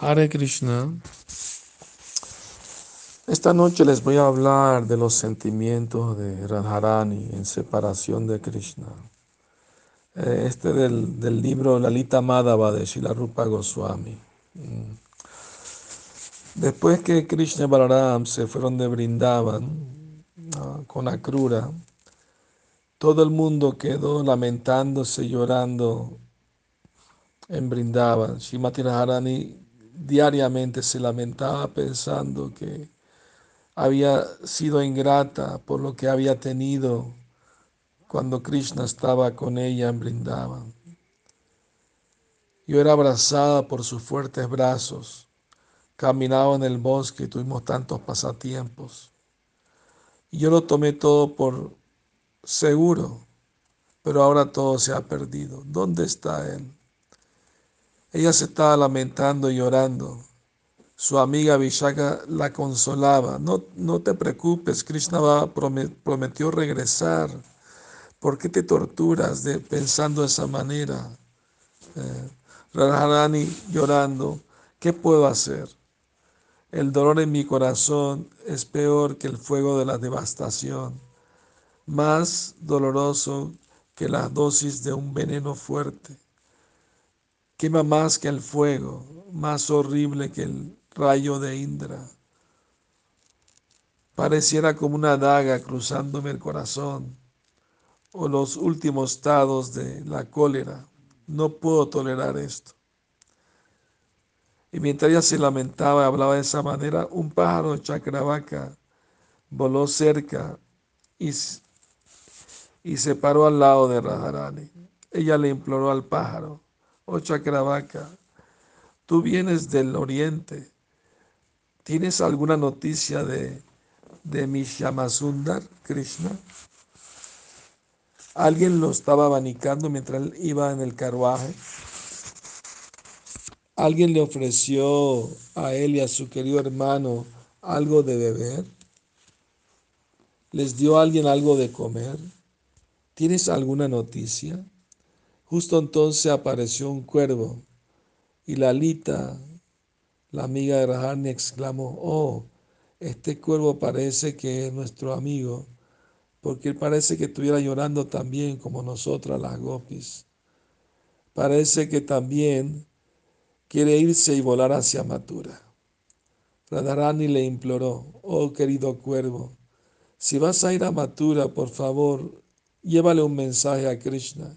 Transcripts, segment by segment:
Hare Krishna. Esta noche les voy a hablar de los sentimientos de Radharani en separación de Krishna. Eh, este del, libro Lalita Madhava de Shilarupa Goswami. Mm. Después que Krishna y Balaram se fueron de Brindavan con Akrura, todo el mundo quedó lamentándose llorando en Brindavan. Shimati Radharani diariamente se lamentaba pensando que había sido ingrata por lo que había tenido cuando Krishna estaba con ella en Brindavan. Yo era abrazada por sus fuertes brazos, caminaba en el bosque y tuvimos tantos pasatiempos. Y yo lo tomé todo por seguro, pero ahora todo se ha perdido. ¿Dónde está él? Ella se estaba lamentando y llorando. Su amiga Vishaka la consolaba. No, no te preocupes, Krishna prometió regresar. ¿Por qué te torturas de, pensando de esa manera? Eh, Radharani llorando, ¿qué puedo hacer? El dolor en mi corazón es peor que el fuego de la devastación, más doloroso que la dosis de un veneno fuerte quema más que el fuego, más horrible que el rayo de Indra. Pareciera como una daga cruzándome el corazón o los últimos estados de la cólera. No puedo tolerar esto. Y mientras ella se lamentaba y hablaba de esa manera, un pájaro Chacravaca voló cerca y, y se paró al lado de Radharani. Ella le imploró al pájaro, oh Chakravaka, tú vienes del oriente. ¿Tienes alguna noticia de, de mi Krishna? Alguien lo estaba abanicando mientras él iba en el carruaje. Alguien le ofreció a él y a su querido hermano algo de beber. ¿Les dio a alguien algo de comer? ¿Tienes alguna noticia? Justo entonces apareció un cuervo y Lalita, la amiga de Rahani, exclamó, oh, este cuervo parece que es nuestro amigo, porque parece que estuviera llorando también como nosotras las gopis. Parece que también quiere irse y volar hacia Matura. Radharani le imploró, oh querido cuervo, si vas a ir a Matura, por favor, llévale un mensaje a Krishna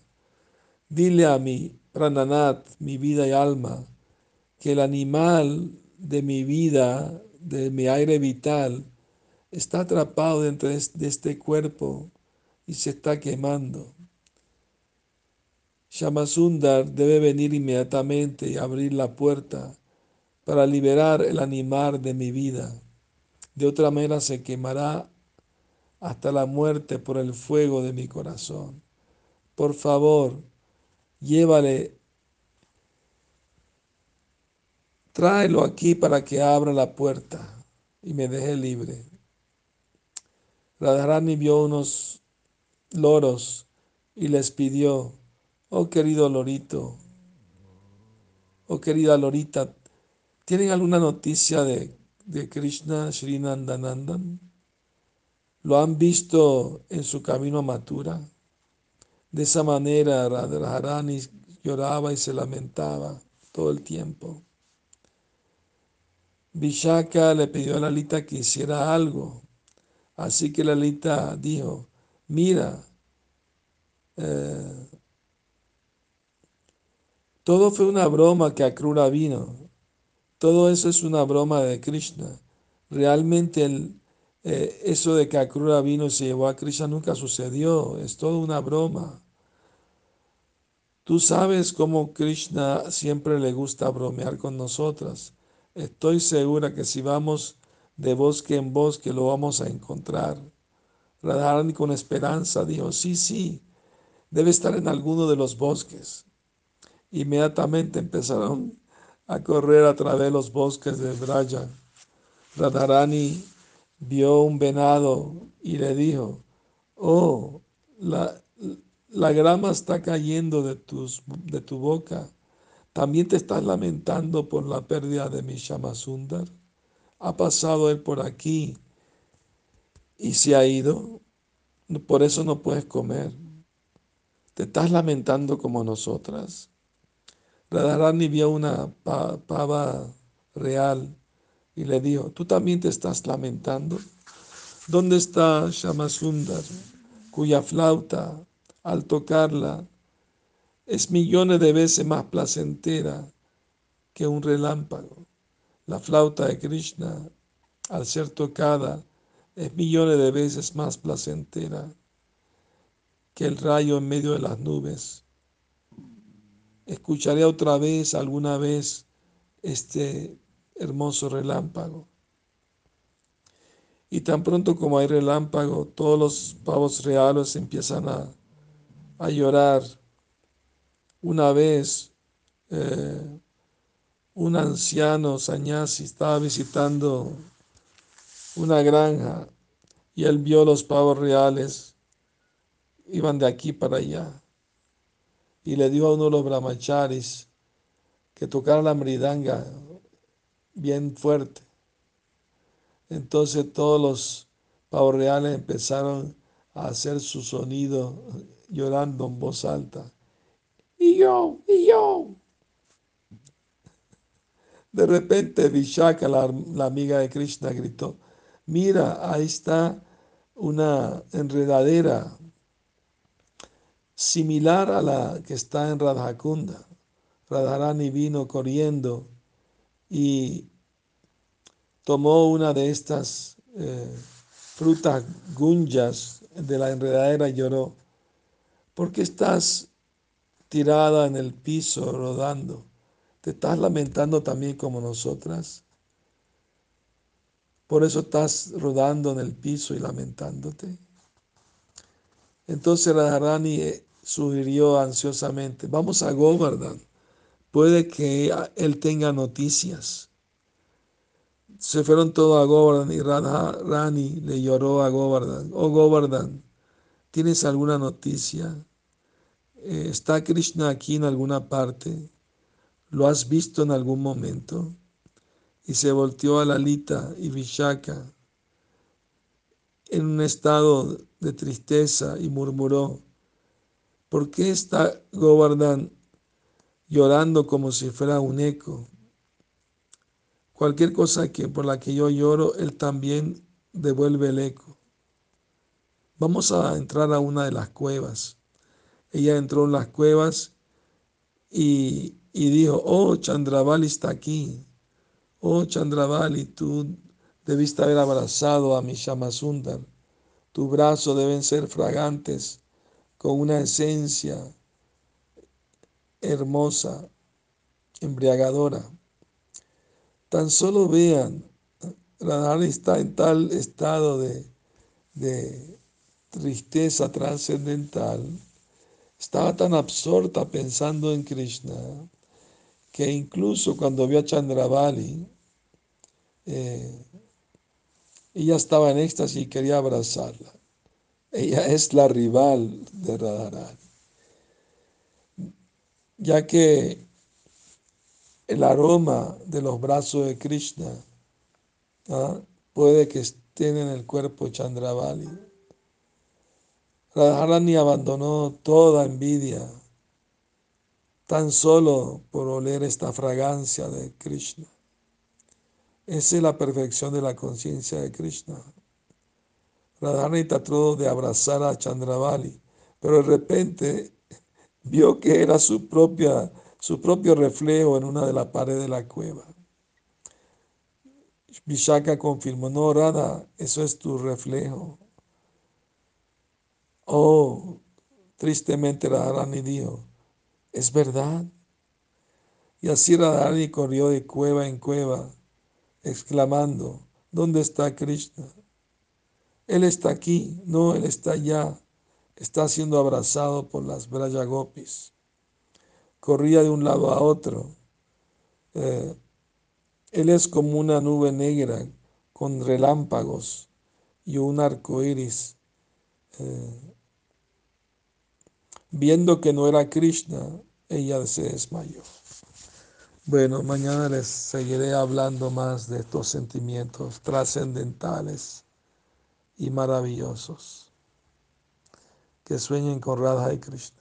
Dile a mi Prananat, mi vida y alma, que el animal de mi vida, de mi aire vital, está atrapado dentro de este cuerpo y se está quemando. Shamasundar debe venir inmediatamente y abrir la puerta para liberar el animal de mi vida. De otra manera se quemará hasta la muerte por el fuego de mi corazón. Por favor, llévale, tráelo aquí para que abra la puerta y me deje libre. Radharani vio unos loros y les pidió, oh querido lorito, oh querida lorita, ¿tienen alguna noticia de, de Krishna Srinandanandan? ¿Lo han visto en su camino a Matura? De esa manera Radharani lloraba y se lamentaba todo el tiempo. Vishaka le pidió a Lalita que hiciera algo. Así que Lalita dijo, mira, eh, todo fue una broma que Akrura vino. Todo eso es una broma de Krishna. Realmente eh, eso de que Akrura vino y se llevó a Krishna nunca sucedió, es toda una broma. Tú sabes cómo Krishna siempre le gusta bromear con nosotras. Estoy segura que si vamos de bosque en bosque lo vamos a encontrar. Radharani con esperanza dijo, sí, sí, debe estar en alguno de los bosques. Inmediatamente empezaron a correr a través de los bosques de Braya. Radharani vio un venado y le dijo, oh, la, la grama está cayendo de, tus, de tu boca. ¿También te estás lamentando por la pérdida de mi Sundar? ¿Ha pasado él por aquí y se ha ido? Por eso no puedes comer. ¿Te estás lamentando como nosotras? Radharani vio una pava real y le dijo, ¿tú también te estás lamentando? ¿Dónde está Shamasundar, cuya flauta, al tocarla, es millones de veces más placentera que un relámpago? La flauta de Krishna, al ser tocada, es millones de veces más placentera que el rayo en medio de las nubes. Escucharé otra vez, alguna vez, este hermoso relámpago. Y tan pronto como hay relámpago, todos los pavos reales empiezan a, a llorar. Una vez, eh, un anciano Sañasi estaba visitando una granja y él vio los pavos reales, iban de aquí para allá. Y le dijo a uno de los brahmacharis que tocara la mridanga bien fuerte. Entonces todos los pavos reales empezaron a hacer su sonido llorando en voz alta. Y yo, y yo. De repente Vishaka, la, la amiga de Krishna, gritó, mira, ahí está una enredadera similar a la que está en Radhakunda. Radharani vino corriendo y tomó una de estas eh, frutas gunjas de la enredadera y lloró. ¿Por qué estás tirada en el piso rodando? ¿Te estás lamentando también como nosotras? Por eso estás rodando en el piso y lamentándote. Entonces Radharani eh, sugirió ansiosamente, vamos a Govardhan puede que él tenga noticias. Se fueron todos a Govardhan y Radha Rani le lloró a Govardhan. Oh Govardhan, ¿tienes alguna noticia? Eh, ¿Está Krishna aquí en alguna parte? ¿Lo has visto en algún momento? Y se volteó a Lalita y Vishaka en un estado de tristeza y murmuró, ¿por qué está Govardhan llorando como si fuera un eco. Cualquier cosa que, por la que yo lloro, Él también devuelve el eco. Vamos a entrar a una de las cuevas. Ella entró en las cuevas y, y dijo, oh, Chandravali está aquí. Oh, Chandravali, tú debiste haber abrazado a mi Shamasundar. Tus brazos deben ser fragantes con una esencia hermosa, embriagadora. Tan solo vean, Radharani está en tal estado de, de tristeza trascendental, estaba tan absorta pensando en Krishna, que incluso cuando vio a Chandravali, eh, ella estaba en éxtasis y quería abrazarla. Ella es la rival de Radharani ya que el aroma de los brazos de Krishna ¿ah? puede que estén en el cuerpo Chandravali. Radharani abandonó toda envidia tan solo por oler esta fragancia de Krishna. Esa es la perfección de la conciencia de Krishna. Radharani trató de abrazar a Chandravali, pero de repente vio que era su, propia, su propio reflejo en una de las paredes de la cueva. Vishaka confirmó, no, Radha, eso es tu reflejo. Oh, tristemente Radharani dijo, es verdad. Y así Radharani corrió de cueva en cueva, exclamando, ¿dónde está Krishna? Él está aquí, no, él está allá está siendo abrazado por las Braya Gopis. Corría de un lado a otro. Eh, él es como una nube negra con relámpagos y un arco iris. Eh, viendo que no era Krishna, ella se desmayó. Bueno, mañana les seguiré hablando más de estos sentimientos trascendentales y maravillosos. Que sueñen con Radha y Krishna.